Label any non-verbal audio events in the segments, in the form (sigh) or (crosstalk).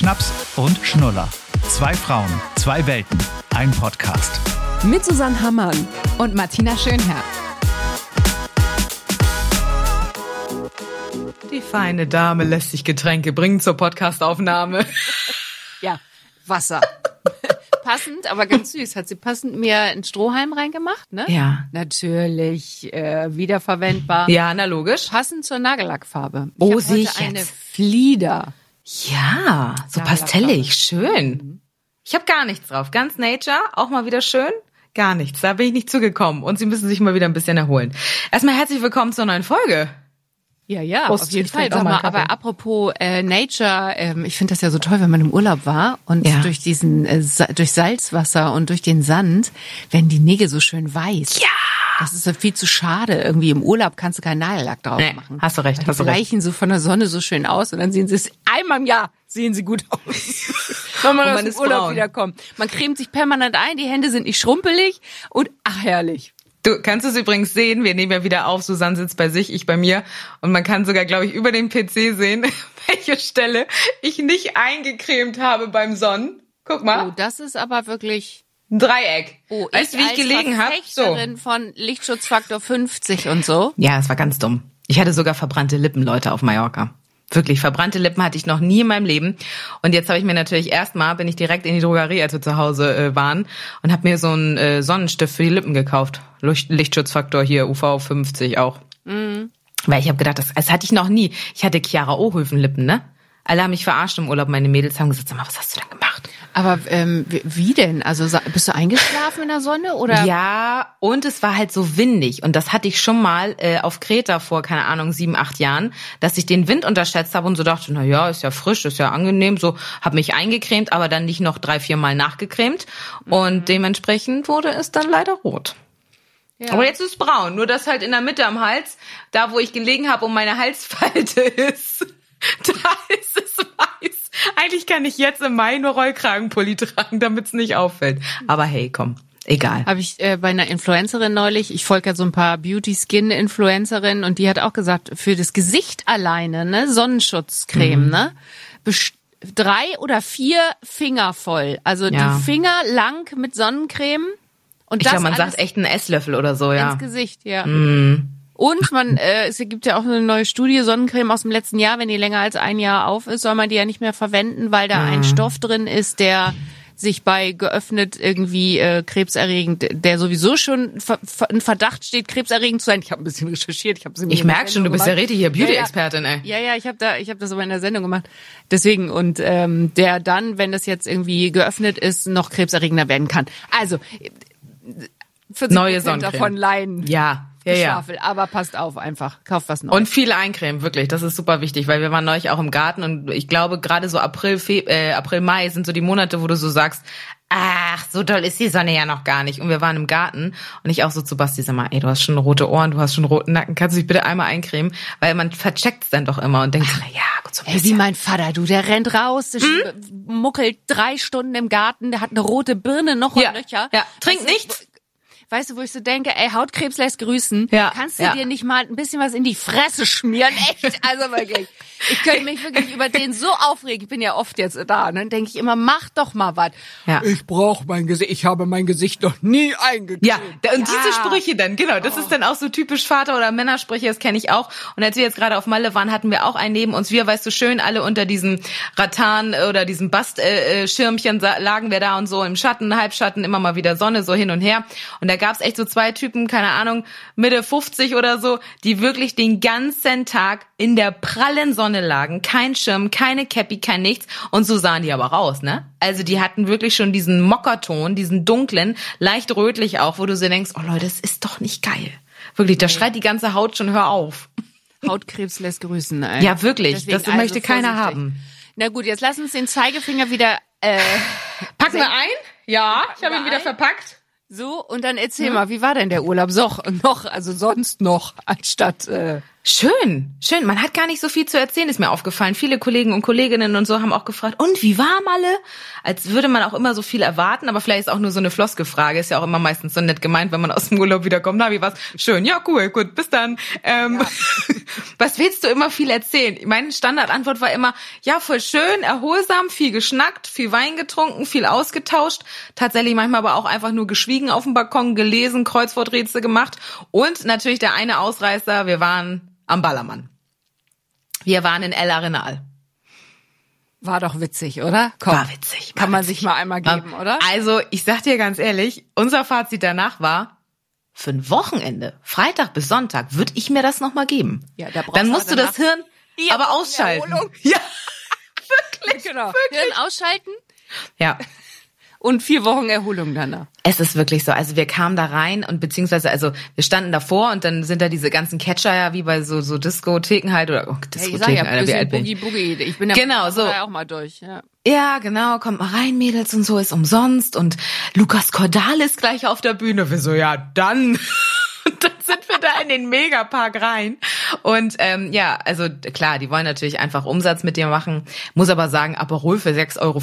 Schnaps und Schnuller. Zwei Frauen, zwei Welten, ein Podcast. Mit Susanne Hammann. und Martina Schönherr. Die feine Dame lässt sich Getränke bringen zur Podcastaufnahme. (laughs) Ja, Wasser. (laughs) passend, aber ganz süß. Hat sie passend mir einen Strohhalm reingemacht, ne? Ja. Natürlich, äh, wiederverwendbar. Ja, na logisch. Passend zur Nagellackfarbe. Ich Oh, sehe ich eine jetzt. Flieder. Ja, so pastellig, schön. Ich habe gar nichts drauf. Ganz Nature, auch mal wieder schön. Gar nichts, da bin ich nicht zugekommen. Und Sie müssen sich mal wieder ein bisschen erholen. Erstmal herzlich willkommen zur neuen Folge. Ja, ja, Prost, auf jeden Fall. Sag mal aber apropos äh, Nature, ähm, ich finde das ja so toll, wenn man im Urlaub war und Ja. durch diesen äh, durch Salzwasser und durch den Sand werden die Nägel so schön weiß. Ja. Das ist ja viel zu schade. Irgendwie im Urlaub kannst du keinen Nagellack drauf Nee, machen. hast du recht, Weil hast die du recht. gleichen so von der Sonne so schön aus und dann sehen sie es einmal im Jahr sehen sie gut aus. (laughs) wenn man Und aus man dem ist Urlaub braun. wiederkommt. Man cremt sich permanent ein, die Hände sind nicht schrumpelig und ach herrlich. Du kannst es übrigens sehen, wir nehmen ja wieder auf, Susanne sitzt bei sich, ich bei mir. Und man kann sogar, glaube ich, über den PC sehen, (laughs) welche Stelle ich nicht eingecremt habe beim Sonnen. Guck mal, Oh, das ist aber wirklich ein Dreieck. Oh, weißt du, wie ich gelegen habe? So. Von Lichtschutzfaktor 50 und so. Ja, das war ganz dumm. Ich hatte sogar verbrannte Lippen, Leute, auf Mallorca. Wirklich, verbrannte Lippen hatte ich noch nie in meinem Leben. Und jetzt habe ich mir natürlich erstmal, bin ich direkt in die Drogerie, als wir zu Hause äh, waren, und habe mir so einen äh, Sonnenstift für die Lippen gekauft. Licht, Lichtschutzfaktor hier, UV 50 auch. Weil ich habe gedacht, das, das hatte ich noch nie. Ich hatte Chiara Ohrhöfen Lippen, ne? Alle haben mich verarscht im Urlaub. Meine Mädels haben gesagt, sag mal, was hast du denn gemacht? Aber ähm, wie- denn? Also bist du eingeschlafen in der Sonne oder? Ja, und es war halt so windig. Und das hatte ich schon mal äh, auf Kreta vor, keine Ahnung, sieben, acht Jahren, dass ich den Wind unterschätzt habe und so dachte, na ja, ist ja frisch, ist ja angenehm. So habe mich eingecremt, aber dann nicht noch drei, vier Mal nachgecremt. Und dementsprechend wurde es dann leider rot. Ja. Aber jetzt ist es braun, nur dass halt in der Mitte am Hals, da wo ich gelegen habe und meine Halsfalte (laughs) ist, (laughs) da ist es weiß. Eigentlich kann ich jetzt im Mai nur Rollkragenpulli tragen, damit es nicht auffällt. Aber hey, komm, egal. Habe ich äh, bei einer Influencerin neulich, ich folge ja so ein paar Beauty-Skin-Influencerinnen und die hat auch gesagt, für das Gesicht alleine, ne, Sonnenschutzcreme, Mhm. ne, best- drei oder vier Finger voll. Also Ja. die Finger lang mit Sonnencreme und Ich das glaube, man sagt echt einen Esslöffel oder so, ja. Mhm. ins Gesicht, ja. Und man, äh, es gibt ja auch eine neue Studie, Sonnencreme aus dem letzten Jahr, wenn die länger als ein Jahr auf ist, soll man die ja nicht mehr verwenden, weil da Mhm. ein Stoff drin ist, der sich bei geöffnet irgendwie äh, krebserregend, der sowieso schon ver ver in Verdacht steht, krebserregend zu sein. Ich habe ein bisschen recherchiert, ich habe Ich merke schon, du bist ja richtig hier Beauty-Expertin, ey. ja, ja, ich habe da, ich habe das aber in der Sendung gemacht. Deswegen und ähm, der dann, wenn das jetzt irgendwie geöffnet ist, noch krebserregender werden kann. Also 40 Neue davon Leiden. Ja, ja, ja. Schwafel, aber passt auf einfach, kauft was Neues. Und viel eincremen, wirklich. Das ist super wichtig, weil wir waren neulich auch im Garten und ich glaube, gerade so April, Fe äh, April, Mai sind so die Monate, wo du so sagst, ach, so doll ist die Sonne ja noch gar nicht. Und wir waren im Garten und ich auch so zu Basti, sag mal, ey, du hast schon rote Ohren, du hast schon roten Nacken, kannst du dich bitte einmal eincremen? Weil man vercheckt's dann doch immer und denkt, so, na ja, gut, so ein Ey, wie mein Vater, du, der rennt raus, Hm? muckelt drei Stunden im Garten, der hat eine rote Birne noch und Ja, Löcher. ja. Trink Weißt du, nichts. Weißt du, wo ich so denke, ey, Hautkrebs lässt grüßen. Ja, Kannst du ja. dir nicht mal ein bisschen was in die Fresse schmieren? (laughs) Echt? Also wirklich. Ich könnte mich wirklich über den so aufregen. Ich bin ja oft jetzt da. Und dann denke ich immer, mach doch mal was. Ja. Ich brauche mein Gesicht. Ich habe mein Gesicht noch nie eingecremt. Ja, und diese. Sprüche dann, genau, das ist dann auch so typisch Vater- oder Männersprüche, das kenne ich auch. Und als wir jetzt gerade auf Malle waren, hatten wir auch einen neben uns. Wir, weißt du, schön alle unter diesem Rattan oder diesem Bastschirmchen äh, sa- lagen wir da und so im Schatten, Halbschatten, immer mal wieder Sonne, so hin und her. Und da gab's echt so zwei Typen, keine Ahnung, Mitte 50 oder so, die wirklich den ganzen Tag in der prallen Sonne lagen. Kein Schirm, keine Cappy, kein nichts. Und so sahen die aber raus, ne? Also die hatten wirklich schon diesen Mockerton, diesen dunklen, leicht rötlich auch, wo du so denkst, oh Leute, das ist doch nicht geil. Wirklich, da schreit die ganze Haut schon, hör auf. Hautkrebs lässt grüßen. Ey. Ja, wirklich. Deswegen das möchte also keiner vorsichtig. haben. Na gut, jetzt lass uns den Zeigefinger wieder äh, Packen wir ein? Ja, ich habe ihn wieder verpackt. So und dann erzähl mal, wie war denn der Urlaub? So, noch, also sonst noch, anstatt äh, Schön, schön. Man hat gar nicht so viel zu erzählen, ist mir aufgefallen. Viele Kollegen und Kolleginnen und so haben auch gefragt, und wie war Malle? Als würde man auch immer so viel erwarten, aber vielleicht ist auch nur so eine Floskelfrage. Ist ja auch immer meistens so nett gemeint, wenn man aus dem Urlaub wiederkommt. Na, wie war's? Schön, ja, cool, gut, bis dann. Ähm, ja. (laughs) Was willst du immer viel erzählen? Meine Standardantwort war immer, ja, voll schön, erholsam, viel geschnackt, viel Wein getrunken, viel ausgetauscht. Tatsächlich manchmal aber auch einfach nur geschwiegen auf dem Balkon, gelesen, Kreuzworträtsel gemacht. Und natürlich der eine Ausreißer, wir waren am Ballermann. Wir waren in El Arenal. War doch witzig, oder? Komm, war witzig. War kann man witzig. sich mal einmal geben, oder? Also, ich sag dir ganz ehrlich, unser Fazit danach war, für ein Wochenende, Freitag bis Sonntag, würde ich mir das nochmal geben. Ja, da Dann musst du das Hirn ja, aber ausschalten. (laughs) Ja, (laughs) wirklich. Genau. Wirklich. Hirn ausschalten. Ja und vier Wochen Erholung danach. Es ist wirklich so. Also wir kamen da rein und beziehungsweise, also wir standen davor und dann sind da diese ganzen Catcher ja wie bei so, so Diskotheken halt oder oh, Diskotheken, ja, ich sag ja, Boogie Boogie. Ich bin ja genau, so. auch mal durch. Ja. ja, genau, kommt mal rein, Mädels und so ist umsonst und Lukas Cordal ist gleich auf der Bühne. Wir so, ja, dann. Und (laughs) dann sind wir da in den Megapark rein. Und ähm, ja, also klar, die wollen natürlich einfach Umsatz mit dir machen. Muss aber sagen, Aperol für 6,50 Euro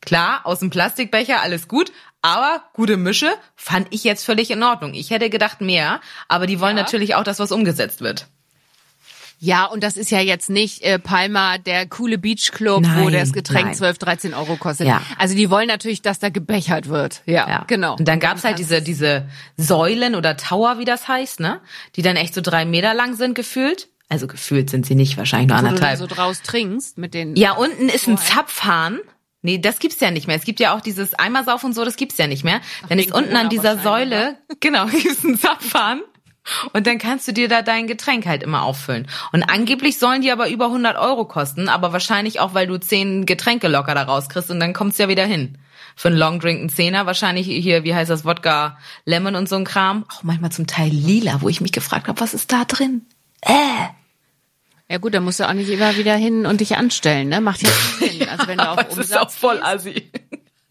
Klar, aus dem Plastikbecher, alles gut, aber gute Mische fand ich jetzt völlig in Ordnung. Ich hätte gedacht mehr, aber die wollen ja. natürlich auch, dass was umgesetzt wird. Ja, und das ist ja jetzt nicht äh, Palma, der coole Beachclub, nein, wo das Getränk nein. 12, 13 Euro kostet. Ja. Also die wollen natürlich, dass da gebechert wird. Ja, ja. genau. Und dann gab's halt diese, diese Säulen oder Tower, wie das heißt, ne? Die dann echt so drei Meter lang sind gefühlt. Also gefühlt sind sie nicht, wahrscheinlich nur anderthalb. Wo du so draus trinkst mit den... Ja, unten ist ein Zapfhahn Nee, das gibt's ja nicht mehr. Es gibt ja auch dieses Eimersauf und so, das gibt's ja nicht mehr. Ach, dann ist unten an dieser Säule, (laughs) genau, gibt's einen Zapfhahn. Und dann kannst du dir da dein Getränk halt immer auffüllen. Und angeblich sollen die aber über 100 Euro kosten, aber wahrscheinlich auch, weil du zehn Getränke locker da rauskriegst und dann kommt's ja wieder hin. Für einen Longdrink ein Zehner, wahrscheinlich hier, wie heißt das, Wodka, Lemon und so ein Kram. Auch manchmal zum Teil lila, wo ich mich gefragt habe, was ist da drin? Äh. Ja gut, da musst du auch nicht immer wieder hin und dich anstellen, ne? Macht ja (laughs) Sinn. Also wenn du auf Umsatz ist auch voll assi.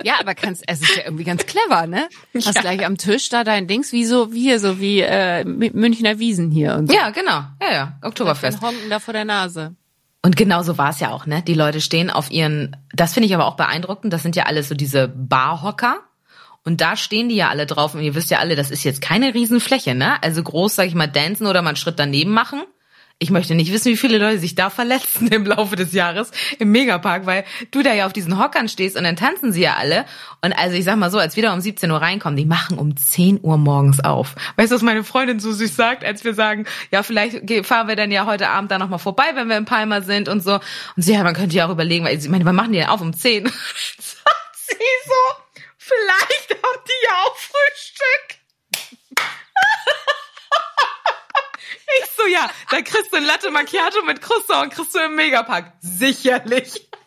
Ja, aber kannst, es ist ja irgendwie ganz clever, ne? Hast ja. gleich am Tisch da dein Dings, wie so, wie hier, so wie äh, Münchner Wiesen hier und so. Ja, genau. Ja, ja. Oktoberfest. Honken da vor der Nase. Und genau so war es ja auch, ne? Die Leute stehen auf ihren, das finde ich aber auch beeindruckend, das sind ja alles so diese Barhocker. Und da stehen die ja alle drauf und ihr wisst ja alle, das ist jetzt keine Riesenfläche, ne? Also groß, sag ich mal, dancen oder mal einen Schritt daneben machen. Ich möchte nicht wissen, wie viele Leute sich da verletzen im Laufe des Jahres im Megapark, weil du da ja auf diesen Hockern stehst und dann tanzen sie ja alle. Und also ich sag mal so, als wir da um 17 Uhr reinkommen, die machen um 10 Uhr morgens auf. Weißt du, was meine Freundin so süß sagt, als wir sagen, ja, vielleicht fahren wir dann ja heute Abend da nochmal vorbei, wenn wir in Palma sind und so. Und sie, ja, man könnte ja auch überlegen, weil ich meine, wann machen die denn auf um 10? (laughs) sagt sie so, vielleicht haben die ja auch Frühstück. Ich so, ja, da kriegst du ein Latte Macchiato mit Croissant, kriegst du im Megapack. Sicherlich. (laughs)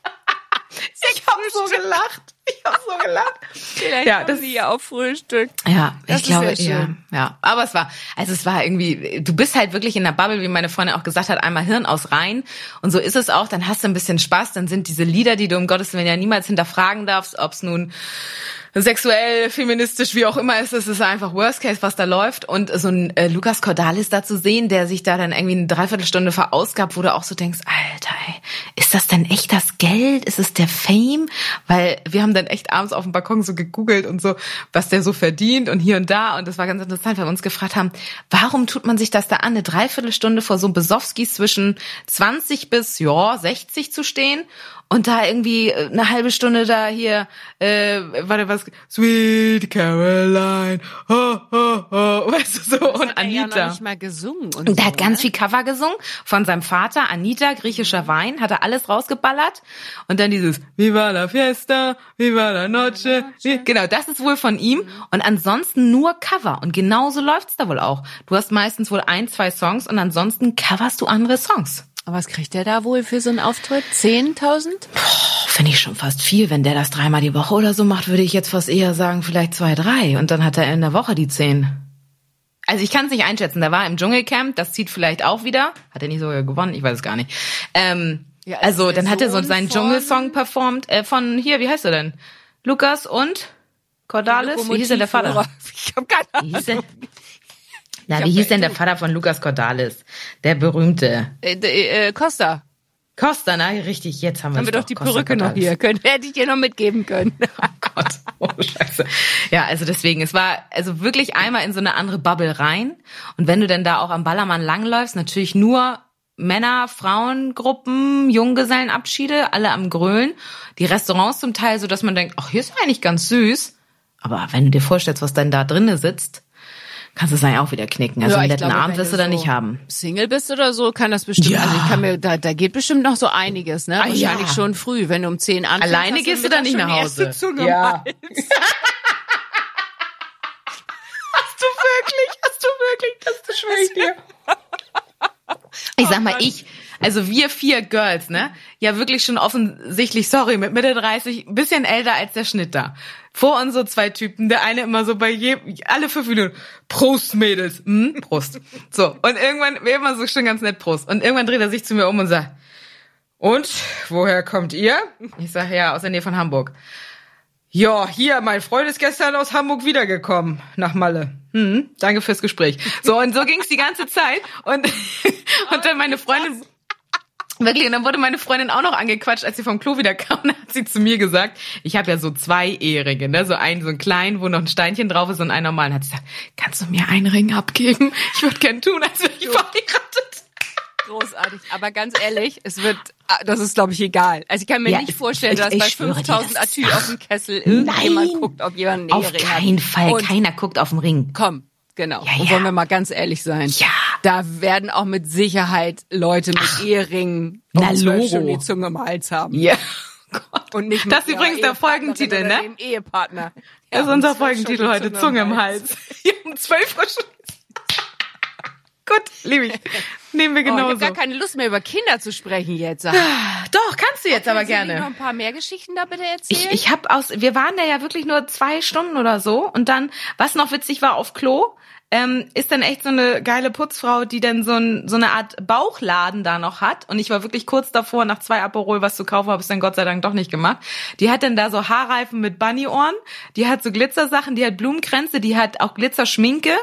Ich habe so gelacht. Ich habe so gelacht. Vielleicht ja, das sie ja auch Frühstück. Ja, das ich glaube, ja, ja. Aber es war, also es war irgendwie, du bist halt wirklich in der Bubble, wie meine Freundin auch gesagt hat, einmal Hirn aus rein. Und so ist es auch. Dann hast du ein bisschen Spaß. Dann sind diese Lieder, die du um Gottes Willen ja niemals hinterfragen darfst, ob es nun sexuell, feministisch, wie auch immer ist, es ist einfach Worst Case, was da läuft. Und so ein äh, Lukas Cordalis da zu sehen, der sich da dann irgendwie eine Dreiviertelstunde verausgabt, wo du auch so denkst, Alter, ey, ist das denn echt das Geld? Ist es der Fame? Weil wir haben dann echt abends auf dem Balkon so gegoogelt und so, was der so verdient und hier und da. Und das war ganz interessant, weil wir uns gefragt haben, warum tut man sich das da an, eine Dreiviertelstunde vor so Besowskis zwischen 20 bis, ja, 60 zu stehen und da irgendwie äh, eine halbe Stunde da hier, äh, warte was, Sweet Caroline, ho, ho, ho, weißt du so, das und Anita. Er ja noch nicht mal gesungen. Und, und der so, hat ganz ne? viel Cover gesungen von seinem Vater, Anita, griechischer Wein, hat er alles rausgeballert und dann dieses Viva la Fiesta, Viva la Noche, genau, das ist wohl von ihm und ansonsten nur Cover und genauso läuft's da wohl auch. Du hast meistens wohl ein, zwei Songs und ansonsten coverst du andere Songs. Aber was kriegt der da wohl für so einen Auftritt? 10.000? Finde ich schon fast viel. Wenn der das dreimal die Woche oder so macht, würde ich jetzt fast eher sagen, vielleicht zwei, drei. Und dann hat er in der Woche die zehn. Also ich kann es nicht einschätzen. Der war im Dschungelcamp, das zieht vielleicht auch wieder. Hat er nicht sogar gewonnen? Ich weiß es gar nicht. Ähm, ja, also, also dann hat er so seinen Dschungelsong performt äh, von hier, wie heißt er denn? Lukas und Cordalis? Wie hieß er der Vater? (laughs) Ich hab keine Ahnung. Na, wie hieß denn der Vater von Lukas Cordalis? Der berühmte. Äh, äh, Costa. Costa, na, richtig, jetzt haben wir Haben wir doch die Perücke noch hier. Können, hätte ich dir noch mitgeben können. (laughs) Oh Gott, oh Scheiße. Ja, also deswegen, es war also wirklich einmal in so eine andere Bubble rein. Und wenn du denn da auch am Ballermann langläufst, natürlich nur Männer, Frauengruppen, Junggesellenabschiede, alle am Grölen. Die Restaurants zum Teil so, dass man denkt, ach, hier ist eigentlich ganz süß. Aber wenn du dir vorstellst, was denn da drinnen sitzt, kannst du es eigentlich auch wieder knicken. Also Ja, einen netten glaube, Abend wirst du da so nicht haben. Single bist oder so, kann das bestimmt. Ja. Also ich kann mir, da, da geht bestimmt noch so einiges, ne? Ah, Wahrscheinlich ja. schon früh, wenn du um 10 anfängst. Alleine hast gehst du da Mittag nicht nach Hause. Ja. (laughs) Hast du wirklich? Hast du wirklich? Das, das schwöre ich dir. Ich sag mal, ich, also wir vier Girls, ne? Ja, wirklich schon offensichtlich, sorry, mit Mitte 30, ein bisschen älter als der Schnitt da. Vor uns so zwei Typen, der eine immer so bei jedem, alle fünf Minuten, Prost, Mädels, hm? Prost. So, und irgendwann, wir immer so schon ganz nett Prost. Und irgendwann dreht er sich zu mir um und sagt, und, woher kommt ihr? Ich sag, ja, aus der Nähe von Hamburg. Ja, hier, mein Freund ist gestern aus Hamburg wiedergekommen, nach Malle. Hm, danke fürs Gespräch. So, und so ging's die ganze Zeit. Und, (laughs) und dann meine Freundin, wirklich, und dann wurde meine Freundin auch noch angequatscht, als sie vom Klo wieder kam. (laughs) Dann hat sie zu mir gesagt, ich habe ja so zwei Eheringe, ne? So einen, so einen kleinen, wo noch ein Steinchen drauf ist und einen normalen. Hat sie gesagt, kannst du mir einen Ring abgeben? (laughs) Ich würde gern tun, als wäre ich verheiratet. Großartig. Aber ganz ehrlich, es wird, ah, das ist glaube ich egal. Also ich kann mir Ja, nicht ich- vorstellen, ich- dass ich bei schwöre dir, 5000 das- Atü auf dem Kessel irgendjemand Nein. guckt, ob jemand einen Auf Ehering hat. keinen Fall. Und Keiner guckt auf den Ring. Komm, genau. Ja, Und ja. wollen wir mal ganz ehrlich sein. Ja. Da werden auch mit Sicherheit Leute mit Eheringen na, Logo. Die Zunge im Hals haben. Ja. (laughs) Gott. Und nicht Das ist übrigens der Folgentitel, ne? Dem Ehepartner. Das ist Ja, unser Folgentitel heute, Zunge im Hals. (laughs) Ja, um zwölf Uhr schon. Gut, liebe ich. Nehmen wir Oh, ich habe genauso. gar keine Lust mehr über Kinder zu sprechen jetzt. Sag, Doch, kannst du jetzt aber gerne. noch ein paar mehr Geschichten da bitte Ich, erzählen? ich habe aus, wir waren da ja wirklich nur zwei Stunden oder so und dann, was noch witzig war auf Klo, ähm, ist dann echt so eine geile Putzfrau, die dann so, ein, so eine Art Bauchladen da noch hat und ich war wirklich kurz davor, nach zwei Aperol was zu kaufen, habe es dann Gott sei Dank doch nicht gemacht. Die hat dann da so Haarreifen mit Bunnyohren, die hat so Glitzersachen, die hat Blumenkränze, die hat auch Glitzerschminke,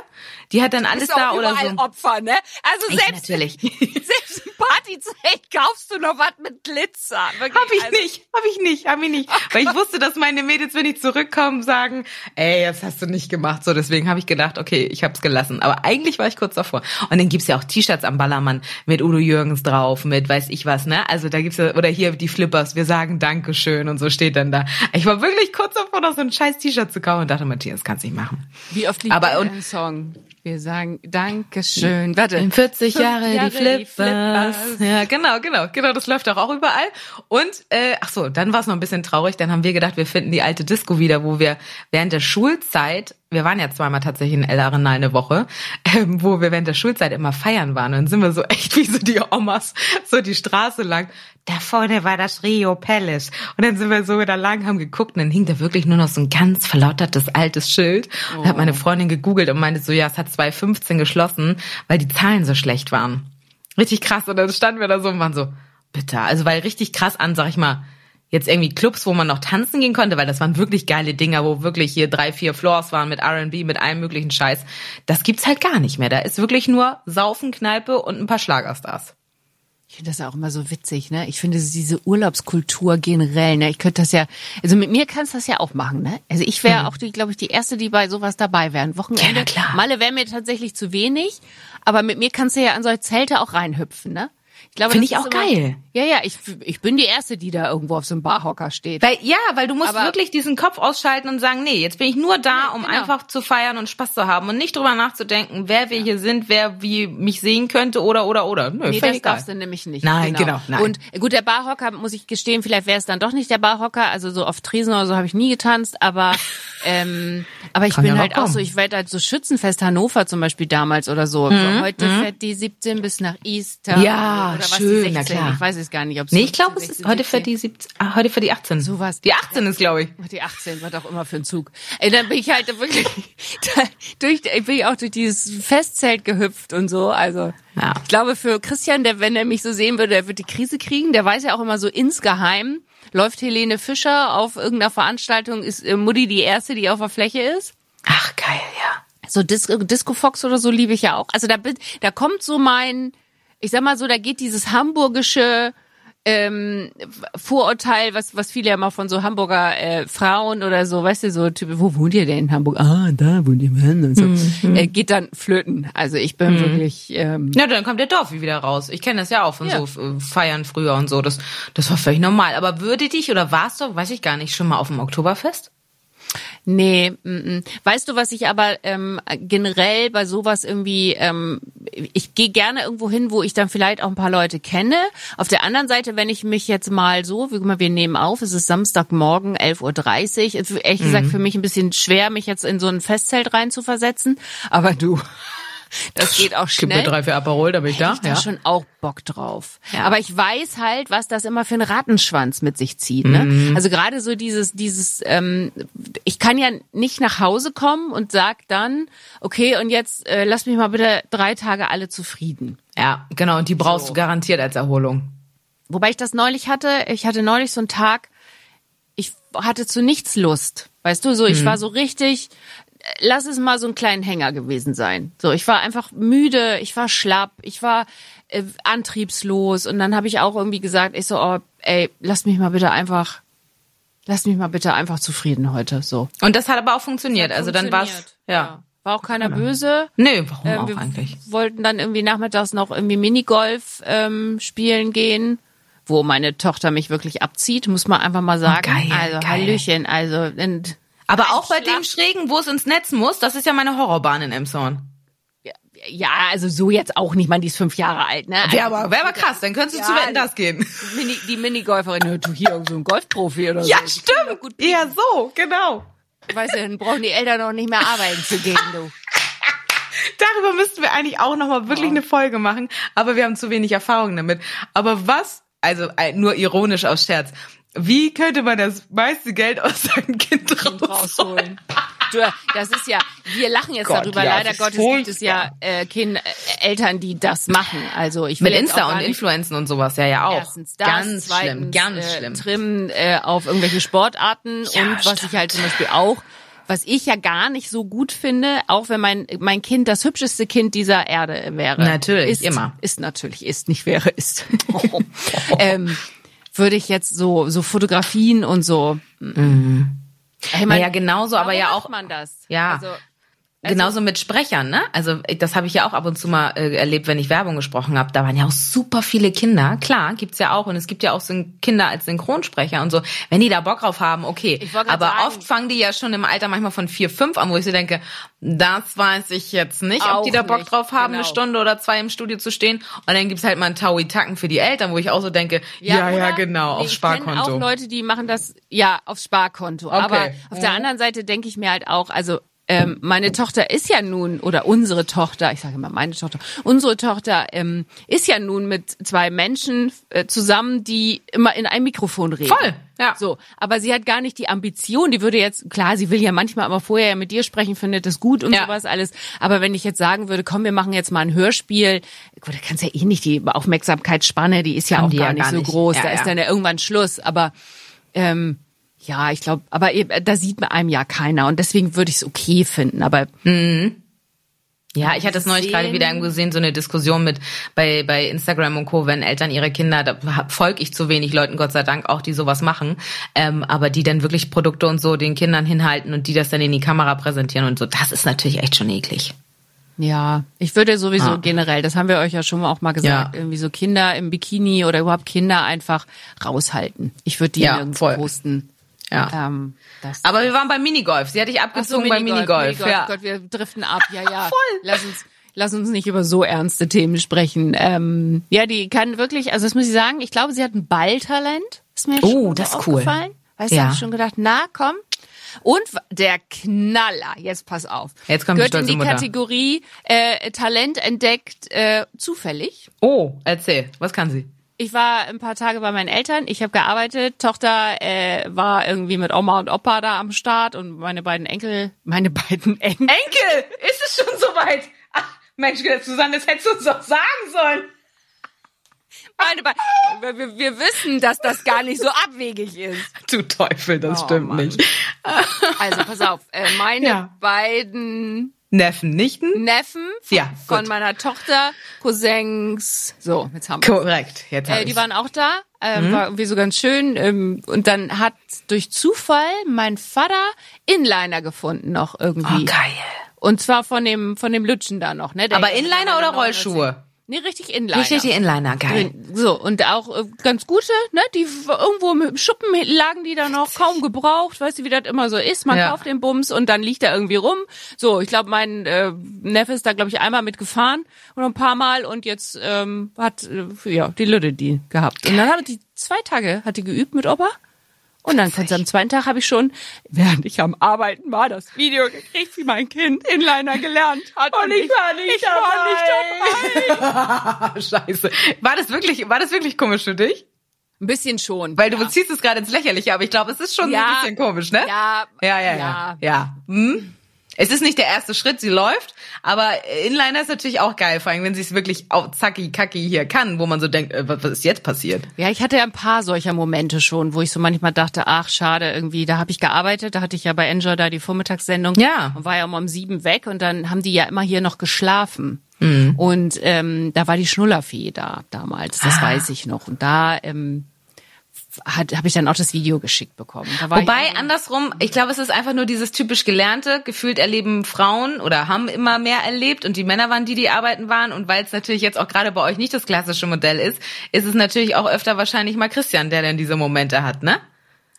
die hat dann alles da oder so. Opfer, ne? Also Ich selbst, natürlich. (laughs) selbst im Partyzelt kaufst du noch was mit Glitzer. Wirklich, Hab ich also, nicht, hab ich nicht, hab ich nicht. Weil ich wusste, dass meine Mädels, wenn ich zurückkomme, sagen, ey, das hast du nicht gemacht. So, deswegen habe ich gedacht, okay, ich hab's gelassen. Aber eigentlich war ich kurz davor. Und dann gibt's ja auch T-Shirts am Ballermann mit Udo Jürgens drauf, mit weiß ich was, ne? Also da gibt's ja, oder hier die Flippers, wir sagen Dankeschön und so steht dann da. Ich war wirklich kurz davor, noch so ein scheiß T-Shirt zu kaufen und dachte, Matthias, kannst nicht machen. Wie oft liegt Aber und- Song? Wir sagen Dankeschön. Warte. In 40 Fünf Jahre, Jahre die, Flippers. Flippers. Ja, genau, genau, genau. Das läuft doch auch überall. Und äh, ach so, dann war es noch ein bisschen traurig. Dann haben wir gedacht, wir finden die alte Disco wieder, wo wir während der Schulzeit wir waren ja zweimal tatsächlich in El Arenal eine Woche, ähm, wo wir während der Schulzeit immer feiern waren. Und dann sind wir so echt wie so die Omas, so die Straße lang. Da vorne war das Rio Palace. Und dann sind wir so da lang, haben geguckt und dann hing da wirklich nur noch so ein ganz verlautertes altes Schild. Und hat meine Freundin gegoogelt und meinte so, ja, es hat 2015 geschlossen, weil die Zahlen so schlecht waren. Richtig krass. Und dann standen wir da so und waren so, bitte. Also weil richtig krass an, sag ich mal, jetzt irgendwie Clubs, wo man noch tanzen gehen konnte, weil das waren wirklich geile Dinger, wo wirklich hier drei, vier Floors waren mit R&B, mit allem möglichen Scheiß. Das gibt's halt gar nicht mehr. Da ist wirklich nur Saufen, Kneipe und ein paar Schlagerstars. Ich finde das auch immer so witzig, ne? Ich finde diese Urlaubskultur generell, ne? Ich könnte das ja, also mit mir kannst du das ja auch machen, ne? Also ich wäre auch, die, glaube ich, die erste, die bei sowas dabei wäre. Ein Wochenende. Ja, klar. Malle wäre mir tatsächlich zu wenig, aber mit mir kannst du ja an solche Zelte auch reinhüpfen, ne? Ich glaube, Finde ich auch immer, geil. Ja, ja, ich, ich bin die erste, die da irgendwo auf so einem Barhocker steht. Weil, ja, weil du musst Aber- wirklich diesen Kopf ausschalten und sagen, nee, jetzt bin ich nur da, um genau. einfach zu feiern und Spaß zu haben und nicht drüber nachzudenken, wer wir hier sind, wer wie mich sehen könnte oder, oder, oder. Nö, Nee, das darfst du nämlich nicht. Nein, genau, nein. Und gut, der Barhocker, muss ich gestehen, vielleicht wäre es dann doch nicht der Barhocker. Also so auf Tresen oder so habe ich nie getanzt, aber (laughs) ähm, aber ich Kann bin ja halt auch so, ich werde halt so Schützenfest Hannover zum Beispiel damals oder so. so heute fährt die 17 bis nach Easter. Mhm, Ja, oder was schön, die na 16. klar. Ich weiß es gar nicht, ob Nee, ich glaube, es ist heute für die 17, ah, heute für die 18. Sowas. Die 18 ist, glaube ich. Die 18, was auch immer für ein Zug. Ey, dann bin ich halt wirklich (laughs) da, durch, ich bin auch durch dieses Festzelt gehüpft und so. Also Ja. ich glaube für Christian, der wenn er mich so sehen würde, der wird die Krise kriegen. Der weiß ja auch immer so insgeheim läuft Helene Fischer auf irgendeiner Veranstaltung, ist äh, Mutti die erste, die auf der Fläche ist. Ach, geil, ja. So Disco, Disco Fox oder so liebe ich ja auch. Also da, bin- da kommt so mein, ich sag mal so, da geht dieses hamburgische ähm, Vorurteil, was was viele ja mal von so Hamburger äh, Frauen oder so, weißt du, so Typen, wo wohnt ihr denn in Hamburg? Ah, da wohnt ihr Mann und so. Äh, geht dann flöten. Also ich bin wirklich ähm, Ja, dann kommt der Dorfi wieder raus. Ich kenne das ja auch von Ja. so äh, Feiern früher und so. Das, das war völlig normal. Aber würde dich oder warst du, weiß ich gar nicht, schon mal auf dem Oktoberfest? Nee, mm, mm. weißt du, was ich aber ähm, generell bei sowas irgendwie, ähm, ich gehe gerne irgendwo hin, wo ich dann vielleicht auch ein paar Leute kenne. Auf der anderen Seite, wenn ich mich jetzt mal so, wie guck mal, wir nehmen auf, es ist Samstagmorgen, 11.30 Uhr, ist ehrlich gesagt für mich ein bisschen schwer, mich jetzt in so ein Festzelt rein zu versetzen. Aber du, das geht auch Gib mir schnell drei, vier Aperol, da bin ich da. ich da schon auch Bock drauf. Ja. Aber ich weiß halt, was das immer für ein Rattenschwanz mit sich zieht. Ne? Mhm. Also gerade so dieses, dieses, ähm, ich kann ja nicht nach Hause kommen und sag dann, okay, und jetzt äh, lass mich mal bitte drei Tage alle zufrieden. Ja, genau. Und die brauchst So. du garantiert als Erholung. Wobei ich das neulich hatte, ich hatte neulich so einen Tag, ich hatte zu nichts Lust. Weißt du, so, ich war so richtig, lass es mal so einen kleinen Hänger gewesen sein. So, ich war einfach müde, ich war schlapp, ich war äh, antriebslos und dann habe ich auch irgendwie gesagt, ich so, oh, ey, lass mich mal bitte einfach, lass mich mal bitte einfach zufrieden heute, so. Und das hat aber auch funktioniert. Also dann war's, Funktioniert. ja. War auch keiner böse. Nö, warum Ähm, auch wir eigentlich? wollten dann irgendwie nachmittags noch irgendwie Minigolf ähm, spielen gehen, wo meine Tochter mich wirklich abzieht, muss man einfach mal sagen. geil, also geil. Hallöchen, also und, Aber auch bei Schlaf- dem Schrägen, wo es ins Netz muss, das ist ja meine Horrorbahn in Emshorn. Ja, also so jetzt auch nicht, man, die ist fünf Jahre alt, ne? Wäre aber, wär aber krass, dann könntest du Ja, zu Wetten das gehen. (laughs) Mini, die Minigolferin, du hier so ein Golfprofi oder Ja, so. Doch stimmt. Gut, Ja, so, genau. weißt du, dann brauchen die Eltern auch nicht mehr arbeiten zu gehen, du. (laughs) Darüber müssten wir eigentlich auch nochmal wirklich eine Folge machen, aber wir haben zu wenig Erfahrung damit. Aber was, also äh, nur ironisch aus Scherz, wie könnte man das meiste Geld aus seinem Kind rausholen? rausholen. Du, das ist ja, wir lachen jetzt Gott, darüber. ja, Leider furchtbar. Gottes gibt es ja äh, kind, äh, Eltern, die das machen. Also ich will Mit Insta und Influenzen und sowas, ja, ja auch. Erstens das, ganz zweitens, schlimm, ganz äh, schlimm. Trimmen äh, auf irgendwelche Sportarten Ja, und was ich halt zum Beispiel auch, was ich ja gar nicht so gut finde, auch wenn mein mein Kind das hübscheste Kind dieser Erde wäre. Natürlich, ist, immer. Ist natürlich, ist, nicht wäre, ist. (laughs) ähm, würde ich jetzt so so Fotografien und so. Ich mein, Naja, genauso, aber ja auch man das. Ja. Also, Genauso mit Sprechern, ne? Also das habe ich ja auch ab und zu mal äh, erlebt, wenn ich Werbung gesprochen habe. Da waren ja auch super viele Kinder. Klar, gibt's ja auch und es gibt ja auch Syn Kinder als Synchronsprecher und so. Wenn die da Bock drauf haben, okay. Ich Aber sagen- oft fangen die ja schon im Alter manchmal von vier, fünf an, wo ich so denke, das weiß ich jetzt nicht, ob die da Bock nicht, drauf haben, genau. eine Stunde oder zwei im Studio zu stehen. Und dann gibt's halt mal einen Taui-Tacken für die Eltern, wo ich auch so denke, ja, ja, oder? genau, aufs Ich Sparkonto. auch Leute, die machen das ja aufs Sparkonto. Aber auf Mhm. der anderen Seite denke ich mir halt auch, also ähm, meine Tochter ist ja nun oder unsere Tochter, ich sage immer meine Tochter, unsere Tochter ähm, ist ja nun mit zwei Menschen äh, zusammen, die immer in ein Mikrofon reden. Voll, ja. So, aber sie hat gar nicht die Ambition. Die würde jetzt klar, sie will ja manchmal aber vorher mit dir sprechen, findet das gut und Ja. sowas alles. Aber wenn ich jetzt sagen würde, komm, wir machen jetzt mal ein Hörspiel, gut, da kannst ja eh nicht die Aufmerksamkeitsspanne, die ist ja Haben auch gar ja nicht gar so nicht. groß. Ja, da ist dann ja irgendwann Schluss. Aber ähm, ja, ich glaube, aber eben, da sieht man einem ja keiner und deswegen würde ich es okay finden. Aber Ja, ich hatte es neulich gerade wieder irgendwo gesehen, so eine Diskussion mit bei, bei Instagram und Co., wenn Eltern ihre Kinder, da folge ich zu wenig Leuten, Gott sei Dank, auch die sowas machen, ähm, aber die dann wirklich Produkte und so den Kindern hinhalten und die das dann in die Kamera präsentieren und so, das ist natürlich echt schon eklig. ja, ich würde sowieso Ah. generell, das haben wir euch ja schon auch mal gesagt, Ja. irgendwie so Kinder im Bikini oder überhaupt Kinder einfach raushalten. Ich würde die Ja, nirgends voll. posten. Ja. Ähm, Aber wir waren beim Minigolf. Sie hatte ich Ach so, abgezogen beim Minigolf. Ja. Gott, wir driften ab. Ja, ja. Voll. Lass uns, lass uns nicht über so ernste Themen sprechen. Ähm, ja, die kann wirklich, also das muss ich sagen, ich glaube, sie hat ein Balltalent. Ist mir Oh, das ist cool. aufgefallen. Weißt du, Ja. hab ich schon gedacht, na komm. Und der Knaller, jetzt pass auf. Jetzt kommt die Gehört in stolze die Mutter. Kategorie äh, Talent entdeckt äh, zufällig. Oh, erzähl, was kann sie? Ich war ein paar Tage bei meinen Eltern, ich habe gearbeitet, Tochter äh, war irgendwie mit Oma und Opa da am Start und meine beiden Enkel, meine (laughs) beiden Enkel. Enkel, ist es schon soweit? Ach, Mensch, Susanne, das hättest du uns doch sagen sollen. Meine Be wir, wir wissen, dass das gar nicht so abwegig ist. Du Teufel, das Oh, stimmt Mann. nicht. Also pass auf, äh, meine Ja. beiden Neffen, Nichten? Neffen von, Ja, von meiner Tochter, Cousins. So, jetzt haben wir Korrekt. Jetzt Äh, die waren auch da, äh, Mhm. war irgendwie so ganz schön. Ähm, und dann hat durch Zufall mein Vater Inliner gefunden noch irgendwie. Oh, geil. Und zwar von dem von dem Lütschen da noch, ne? Der Aber Inliner oder Rollschuhe? Nee, richtig Inliner. Richtig die Inliner, geil. So, und auch äh, ganz gute, ne? Die irgendwo im Schuppen lagen die da noch, kaum gebraucht, weißt du, wie das immer so ist. Man Ja. kauft den Bums und dann liegt er irgendwie rum. So, ich glaube, mein äh, Neffe ist da, glaube ich, einmal mitgefahren und ein paar Mal und jetzt ähm, hat äh, ja die Lütte die gehabt. Und dann hat die zwei Tage hat die geübt mit Opa. Und dann konnte am zweiten Tag habe ich schon, während ich am Arbeiten war, das Video gekriegt, wie mein Kind Inliner gelernt hat. Und, ich war nicht, ich war nicht dabei. (laughs) Scheiße. War das wirklich, war das wirklich komisch für dich? Ein bisschen schon. Weil du beziehst es gerade ins Lächerliche, aber ich glaube, es ist schon Ja. ein bisschen komisch, ne? Ja, Ja, ja, ja. Ja. Hm? Es ist nicht der erste Schritt, sie läuft, aber Inliner ist natürlich auch geil, vor allem wenn sie es wirklich auch zacki kacki hier kann, wo man so denkt, äh, was ist jetzt passiert? Ja, ich hatte ja ein paar solcher Momente schon, wo ich so manchmal dachte, ach schade, irgendwie, da habe ich gearbeitet, da hatte ich ja bei Enjoy da die Vormittagssendung Ja. und war ja immer um sieben weg und dann haben die ja immer hier noch geschlafen. Mhm. Und ähm, da war die Schnullerfee da damals, das Ah. weiß ich noch. Und da ähm, habe ich dann auch das Video geschickt bekommen. Wobei, andersrum, ich glaube, es ist einfach nur dieses typisch Gelernte. Gefühlt erleben Frauen oder haben immer mehr erlebt und die Männer waren die, die arbeiten waren. Und weil es natürlich jetzt auch gerade bei euch nicht das klassische Modell ist, ist es natürlich auch öfter wahrscheinlich mal Christian, der dann diese Momente hat, ne?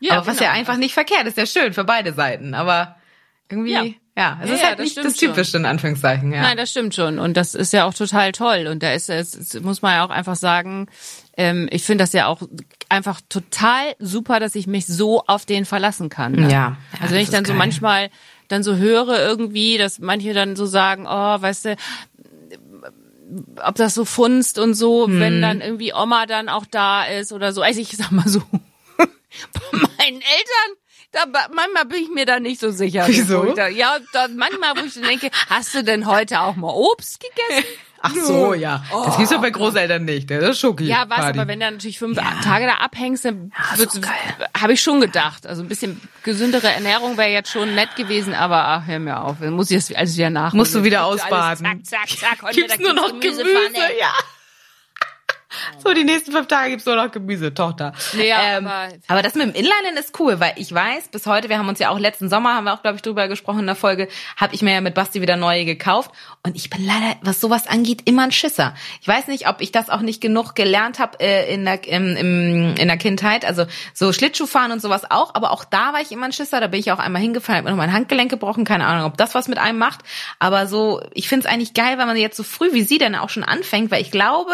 ja, Aber was genau. ja einfach nicht verkehrt ist, ja schön für beide Seiten. Aber irgendwie, Ja. ja, es Ja, ist ja, halt das nicht das Typische in Anführungszeichen, ja. Nein, das stimmt schon. Und das ist ja auch total toll. Und da ist es, es muss man ja auch einfach sagen, ähm, ich finde das ja auch einfach total super, dass ich mich so auf den verlassen kann. Ne? Ja, ja, Also wenn ich dann so geil. manchmal dann so höre irgendwie, dass manche dann so sagen, oh, weißt du, ob das so funzt und so, Hm. wenn dann irgendwie Oma dann auch da ist oder so. Also ich sag mal so, (laughs) bei meinen Eltern, da, manchmal bin ich mir da nicht so sicher. Wieso? Da, ja, da, manchmal, wo ich so denke, hast du denn heute auch mal Obst gegessen? (laughs) Ach so, ja. Das gibt's ja bei Großeltern nicht, ne? Das ist Schoki. Ja, was, aber wenn du natürlich fünf Tage da abhängst, dann Ja, habe ich schon gedacht. Also ein bisschen gesündere Ernährung wäre jetzt schon nett gewesen, aber ach, hör mir auf. Dann muss ich das alles wieder nachholen. Musst du wieder Alles ausbaden. Zack, zack, zack. Heute Gibt's nur noch Gemüse, Gemüsepfanne. ja. (laughs) So, die nächsten fünf Tage gibt's nur noch Gemüse, Tochter. Ja, ähm, aber- aber das mit dem Inlinen ist cool, weil ich weiß, bis heute, wir haben uns ja auch letzten Sommer, haben wir auch, glaube ich, drüber gesprochen in der Folge, habe ich mir ja mit Basti wieder neue gekauft. Und ich bin leider, was sowas angeht, immer ein Schisser. Ich weiß nicht, ob ich das auch nicht genug gelernt habe äh, in, der, im, im, in der Kindheit. Also so Schlittschuhfahren und sowas auch, aber auch da war ich immer ein Schisser. Da bin ich auch einmal hingefallen, habe mir noch mein Handgelenk gebrochen, keine Ahnung, ob das was mit einem macht. Aber so, ich find's eigentlich geil, weil man jetzt so früh wie sie dann auch schon anfängt, weil ich glaube,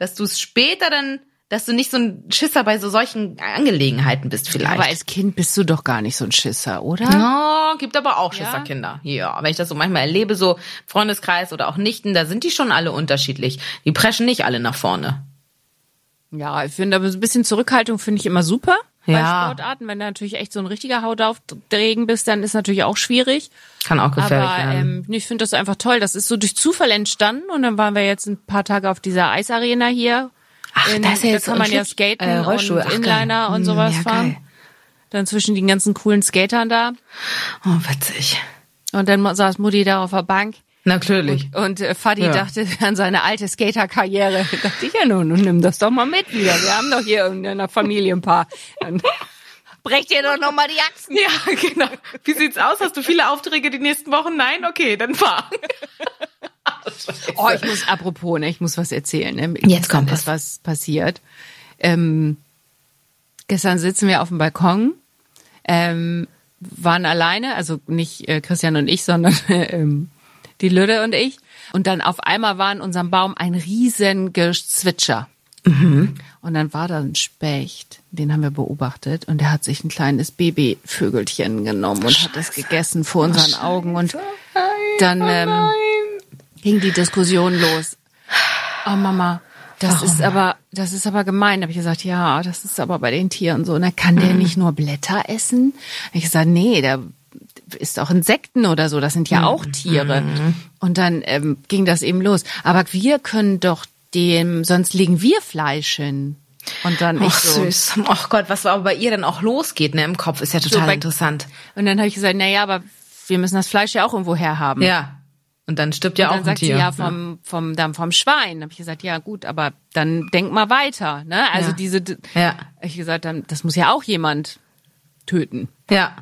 dass du es später dann, dass du nicht so ein Schisser bei so solchen Angelegenheiten bist vielleicht. Aber als Kind bist du doch gar nicht so ein Schisser, oder? Ja, gibt aber auch Ja? Schisserkinder. Ja, wenn ich das so manchmal erlebe, so Freundeskreis oder auch Nichten, da sind die schon alle unterschiedlich. Die preschen nicht alle nach vorne. Ja, ich finde aber so ein bisschen Zurückhaltung finde ich immer super bei Ja. Sportarten. Wenn du natürlich echt so ein richtiger Hautaufregen bist, dann ist natürlich auch schwierig. Kann auch gefährlich Aber werden. ähm, ich finde das einfach toll. Das ist so durch Zufall entstanden und dann waren wir jetzt ein paar Tage auf dieser Eisarena hier. Ach, in, da ist ja jetzt da kann man ja Schlitz- skaten äh, Rollschuhe. und Ach, geil. Inliner und Hm, sowas ja, fahren. geil. Dann zwischen den ganzen coolen Skatern da. Oh, witzig. Und dann saß Mutti da auf der Bank. Natürlich. Und äh, Fadi Ja. dachte (laughs) an seine alte Skaterkarriere. Da dachte ich ja nun, nun nimm das doch mal mit wieder. Wir haben doch hier in einer Familie ein paar. Dann (laughs) brecht ihr doch noch mal die Achsen. Ja, genau. Wie sieht's aus? Hast du viele Aufträge die nächsten Wochen? Nein? Okay, dann fahr. Oh, ich muss, apropos, ne, ich muss was erzählen. Ne? Jetzt kommt ist was passiert. Ähm, gestern sitzen wir auf dem Balkon, ähm, waren alleine, also nicht äh, Christian und ich, sondern (laughs) ähm, die Lüde und ich. Und dann auf einmal war in unserem Baum ein riesen Gezwitscher. Und dann war da ein Specht, den haben wir beobachtet und der hat sich ein kleines Babyvögelchen genommen und hat das gegessen vor unseren Augen und dann ähm, ging die Diskussion los. Oh Mama, das ist aber, das ist aber gemein. Da habe ich gesagt, ja, das ist aber bei den Tieren so. Und dann kann der nicht nur Blätter essen. Ich gesagt, nee, der isst auch Insekten oder so. Das sind ja auch Tiere. Und dann ähm, ging das eben los. Aber wir können doch dem, sonst legen wir Fleisch hin. Und dann Ach, so. süß. Ach Gott, was aber bei ihr dann auch losgeht, ne, im Kopf, ist ja total bei- interessant. Und dann habe ich gesagt, na ja, aber wir müssen das Fleisch ja auch irgendwo herhaben. Ja. Und dann stirbt ja Und auch dann ein sagt Tier. sie ja vom vom dann vom Schwein. Habe ich gesagt, ja gut, aber dann denk mal weiter, ne? Also Ja. diese Ja. hab ich gesagt, dann das muss ja auch jemand töten. Ja.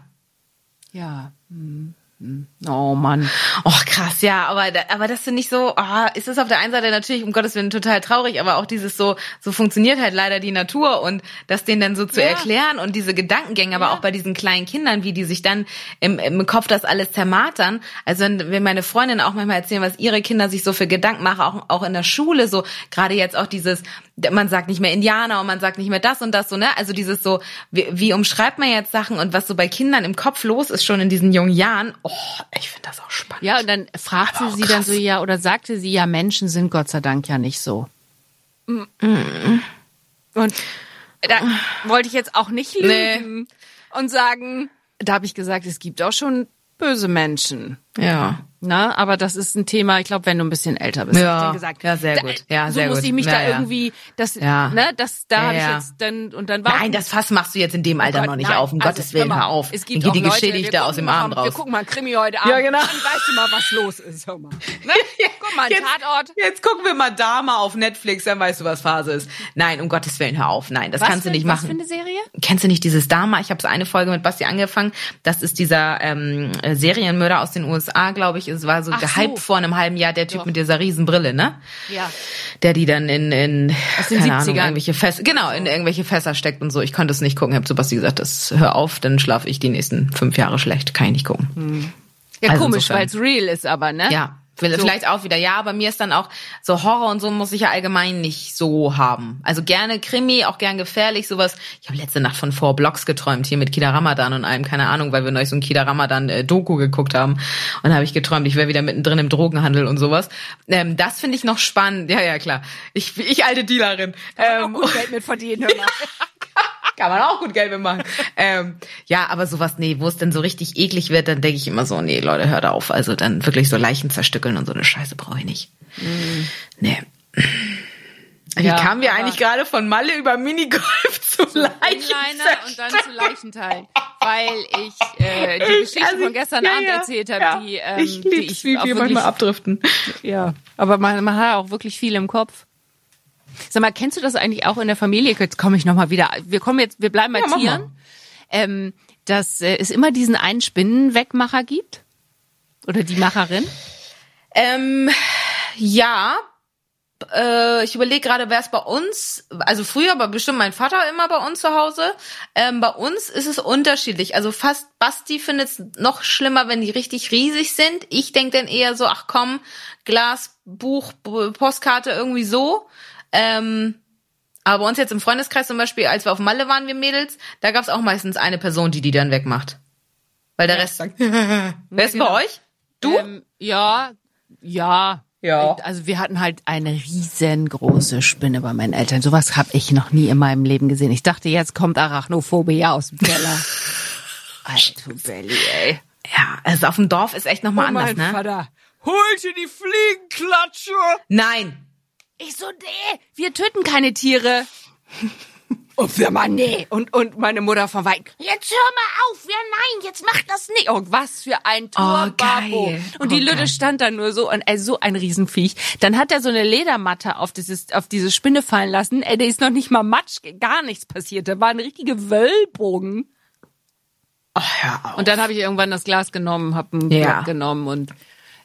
Ja. Hm, hm. Oh Mann. Oh, krass, ja, aber, aber das finde ich so, ah, ist es auf der einen Seite natürlich, um Gottes Willen, total traurig, aber auch dieses so, so funktioniert halt leider die Natur und das denen dann so zu Ja. erklären und diese Gedankengänge, aber Ja. auch bei diesen kleinen Kindern, wie die sich dann im, im Kopf das alles zermartern. Also wenn wenn meine Freundin auch manchmal erzählen, was ihre Kinder sich so für Gedanken machen, auch, auch in der Schule, so gerade jetzt auch dieses, man sagt nicht mehr Indianer und man sagt nicht mehr das und das, so, ne? Also dieses so, wie, wie umschreibt man jetzt Sachen und was so bei Kindern im Kopf los ist schon in diesen jungen Jahren, oh, ich finde das auch spannend. Ja, und dann fragte auch sie dann krass. so, ja, oder sagte sie, ja, Menschen sind Gott sei Dank ja nicht so. Und da wollte ich jetzt auch nicht lügen und sagen, da habe ich gesagt, es gibt auch schon böse Menschen. Ja. Na, aber das ist ein Thema, ich glaube, wenn du ein bisschen älter bist. Ja. ich gesagt, Ja, sehr gut. Ja, so sehr muss gut. ich mich Ja, da ja. irgendwie, das, Ja. ne, das, da Ja, habe ich jetzt dann und dann war Nein, das Fass machst du jetzt in dem Alter Gott, noch nicht nein. auf. Um Also, Gottes Willen, hör auf. Es gibt Dann geht die Leute, Geschädigte aus dem mal, Abend Wir raus. gucken mal Krimi heute Abend. Ja, genau. Dann weißt du mal, was los ist. Hör mal. Ne? (laughs) Guck mal, Jetzt, Tatort. jetzt gucken wir mal Dama auf Netflix, dann weißt du, was Phase ist. Nein, um Gottes Willen, hör auf. Nein, das Was kannst du nicht Was für machen. eine Serie? Kennst du nicht dieses Dama? Ich habe so eine Folge mit Basti angefangen. Das ist dieser ähm, äh, Serienmörder aus den USA, glaube ich. Es war so Ach so. gehypt vor einem halben Jahr, der Typ Doch. mit dieser Riesenbrille, ne? Ja. Der die dann in, in Aus keine Ahnung, 70ern. irgendwelche Fässer, genau, in irgendwelche Fässer steckt und so. Ich konnte es nicht gucken. Ich habe zu Basti gesagt, das hör auf, dann schlafe ich die nächsten fünf Jahre schlecht. Kann ich nicht gucken. Ja, Also komisch, weil es real ist, aber, ne? Ja, will- So. vielleicht auch wieder. Ja, aber mir ist dann auch so Horror und so muss ich ja allgemein nicht so haben. Also gerne Krimi, auch gern gefährlich, sowas. Ich habe letzte Nacht von Four Blocks geträumt, hier mit Kida Ramadan und allem, keine Ahnung, weil wir neulich so ein Kida Ramadan äh, Doku geguckt haben. Und da habe ich geträumt, ich wäre wieder mittendrin im Drogenhandel und sowas. Ähm, das finde ich noch spannend. Ja, ja, klar. Ich, ich alte Dealerin. Ähm, Gut Geld mit verdienen, hör mal. (laughs) kann man auch gut Geld mitmachen. (laughs) ähm, ja, aber sowas, nee, wo es dann so richtig eklig wird, dann denke ich immer so, nee, Leute, hört auf. Also dann wirklich so Leichen zerstückeln und so eine Scheiße brauche ich nicht. Nee. Wie Ja, kamen wir eigentlich gerade von Malle über Minigolf (laughs) zu Leichen? Inliner und dann zu Leichenteilen. Weil ich äh, die Geschichte Also, von gestern ja, Abend erzählt habe, ja. die, ähm, ich die lieb's, ich wie wir manchmal abdriften. Ja, aber man, man hat auch wirklich viel im Kopf. Sag mal, kennst du das eigentlich auch in der Familie? Jetzt komme ich noch mal wieder. Wir kommen jetzt, wir bleiben bei Ja, Tieren. Ähm, dass äh, es immer diesen einen Spinnenwegmacher gibt? Oder die Macherin? Ähm, ja. Äh, ich überlege gerade, wer es bei uns, also früher war bestimmt mein Vater immer bei uns zu Hause. Ähm, bei uns ist es unterschiedlich. Also fast Basti findet es noch schlimmer, wenn die richtig riesig sind. Ich denk dann eher so, ach komm, Glas, Buch, Postkarte, irgendwie so. Ähm, aber bei uns jetzt im Freundeskreis zum Beispiel, als wir auf Malle waren, wir Mädels, da gab es auch meistens eine Person, die die dann wegmacht. Weil der Rest sagt, (laughs) wer ist genau. bei euch? Du? Ähm, ja, ja. Ja. Also wir hatten halt eine riesengroße Spinne bei meinen Eltern. Sowas habe ich noch nie in meinem Leben gesehen. Ich dachte, jetzt kommt Arachnophobie aus dem Keller. (laughs) Alter Belly, ey. Ja, also auf dem Dorf ist echt nochmal Oh, anders, ne? Vater, holte die Fliegenklatsche. Nein. Ich so, nee, wir töten keine Tiere. (laughs) Und für Mann, nee. Und, und meine Mutter von weit, jetzt hör mal auf, ja nein, jetzt mach das nicht. Oh, was für ein Turbabo. geil. und die Oh, Lütte geil. stand da nur so und ey, so ein Riesenviech. Dann hat er so eine Ledermatte auf dieses, auf diese Spinne fallen lassen. Ey, der ist noch nicht mal matsch, gar nichts passiert. Da war ein richtige Wölbogen. Ach, hör auf. Und dann habe ich irgendwann das Glas genommen, habe einen Ja. Block genommen und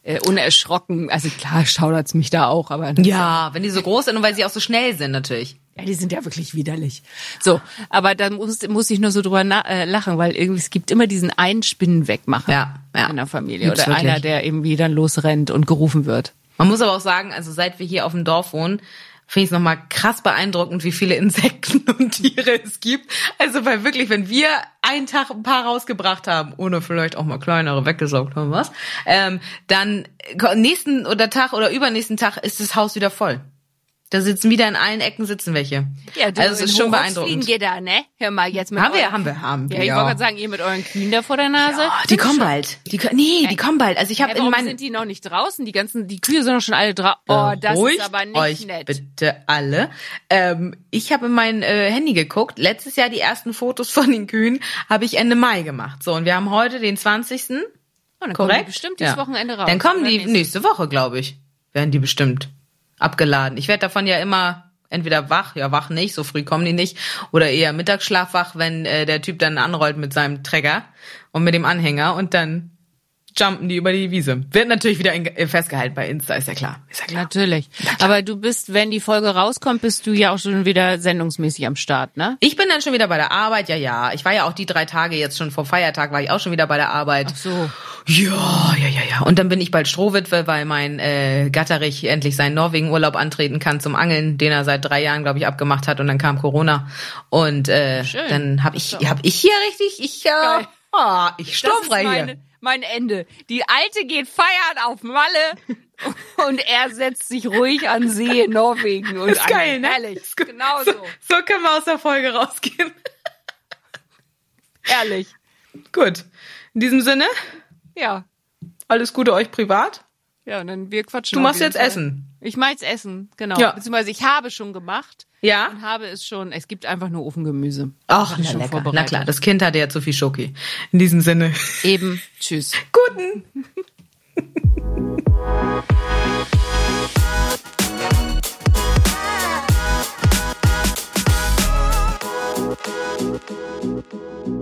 äh, unerschrocken, also klar schaudert's mich da auch, aber ja, wenn die so groß sind und weil sie auch so schnell sind natürlich. Ja, die sind ja wirklich widerlich. So, aber dann muss, muss ich nur so drüber äh, lachen, weil irgendwie es gibt immer diesen einen Spinnenwegmacher Ja, ja. in der Familie Gibt's oder wirklich. einer, der irgendwie dann losrennt und gerufen wird. Man muss aber auch sagen, also seit wir hier auf dem Dorf wohnen, finde ich es nochmal krass beeindruckend, wie viele Insekten (laughs) und Tiere es gibt. Also weil wirklich, wenn wir einen Tag ein paar rausgebracht haben, ohne vielleicht auch mal kleinere weggesaugt haben, was, ähm, dann nächsten oder Tag oder übernächsten Tag ist das Haus wieder voll. Da sitzen wieder in allen Ecken sitzen welche. also es ist schon beeindruckend. geht da, ne? Hör mal, jetzt mit Haben wir, haben wir, haben wir. Ja, ich wollte gerade sagen, ihr mit euren Kühen da vor der Nase. Ja, die kommen bald. Die, nee, die kommen bald. Also ich habe Hey, in meinen sind die noch nicht draußen? Die ganzen, die Kühe sind doch schon alle draußen. Oh, das Beruhigt ist aber nicht euch nett. bitte alle. Ähm, ich habe in mein äh, Handy geguckt. Letztes Jahr die ersten Fotos von den Kühen habe ich Ende Mai gemacht. So, und wir haben heute den 20. dann kommen Korrekt? die bestimmt dieses Ja. Wochenende raus. Dann kommen die nächste Woche, glaube ich. Werden die bestimmt abgeladen. Ich werde davon ja immer entweder wach, ja wach nicht, so früh kommen die nicht, oder eher Mittagsschlaf wach, wenn äh, der Typ dann anrollt mit seinem Trecker und mit dem Anhänger und dann jumpen die über die Wiese. Wird natürlich wieder äh, festgehalten bei Insta, ist ja klar. Ist ja klar. Natürlich. Aber du bist, wenn die Folge rauskommt, bist du ja auch schon wieder sendungsmäßig am Start, ne? Ich bin dann schon wieder bei der Arbeit, ja, ja. Ich war ja auch die drei Tage jetzt schon vor Feiertag, war ich auch schon wieder bei der Arbeit. So. Ja, ja, ja, ja. Und dann bin ich bald Strohwitwe, weil mein äh, Gatterich endlich seinen Norwegen-Urlaub antreten kann zum Angeln, den er seit drei Jahren, glaube ich, abgemacht hat. Und dann kam Corona. Und äh, Schön. dann habe ich, hab ich hier richtig, ich, äh, Geil. ah, ich meine, hier. Mein Ende. Die Alte geht feiern auf Malle (laughs) und er setzt sich ruhig an See in Norwegen. Und Ist geil, ne? Herrlich. Ist gut. Genau So, (laughs) so. können wir aus der Folge rausgehen. Herrlich. Gut. In diesem Sinne, Ja. alles Gute euch privat. Ja, und dann wir quatschen. Du machst jetzt Fall. Essen. Ich mach jetzt Essen, genau. Ja. Beziehungsweise ich habe schon gemacht Ja? und habe es schon, es gibt einfach nur Ofengemüse. Ach, na schon lecker. Na klar, das Kind hatte ja zu viel Schoki. In diesem Sinne, Eben. Tschüss. (laughs) guten. (laughs)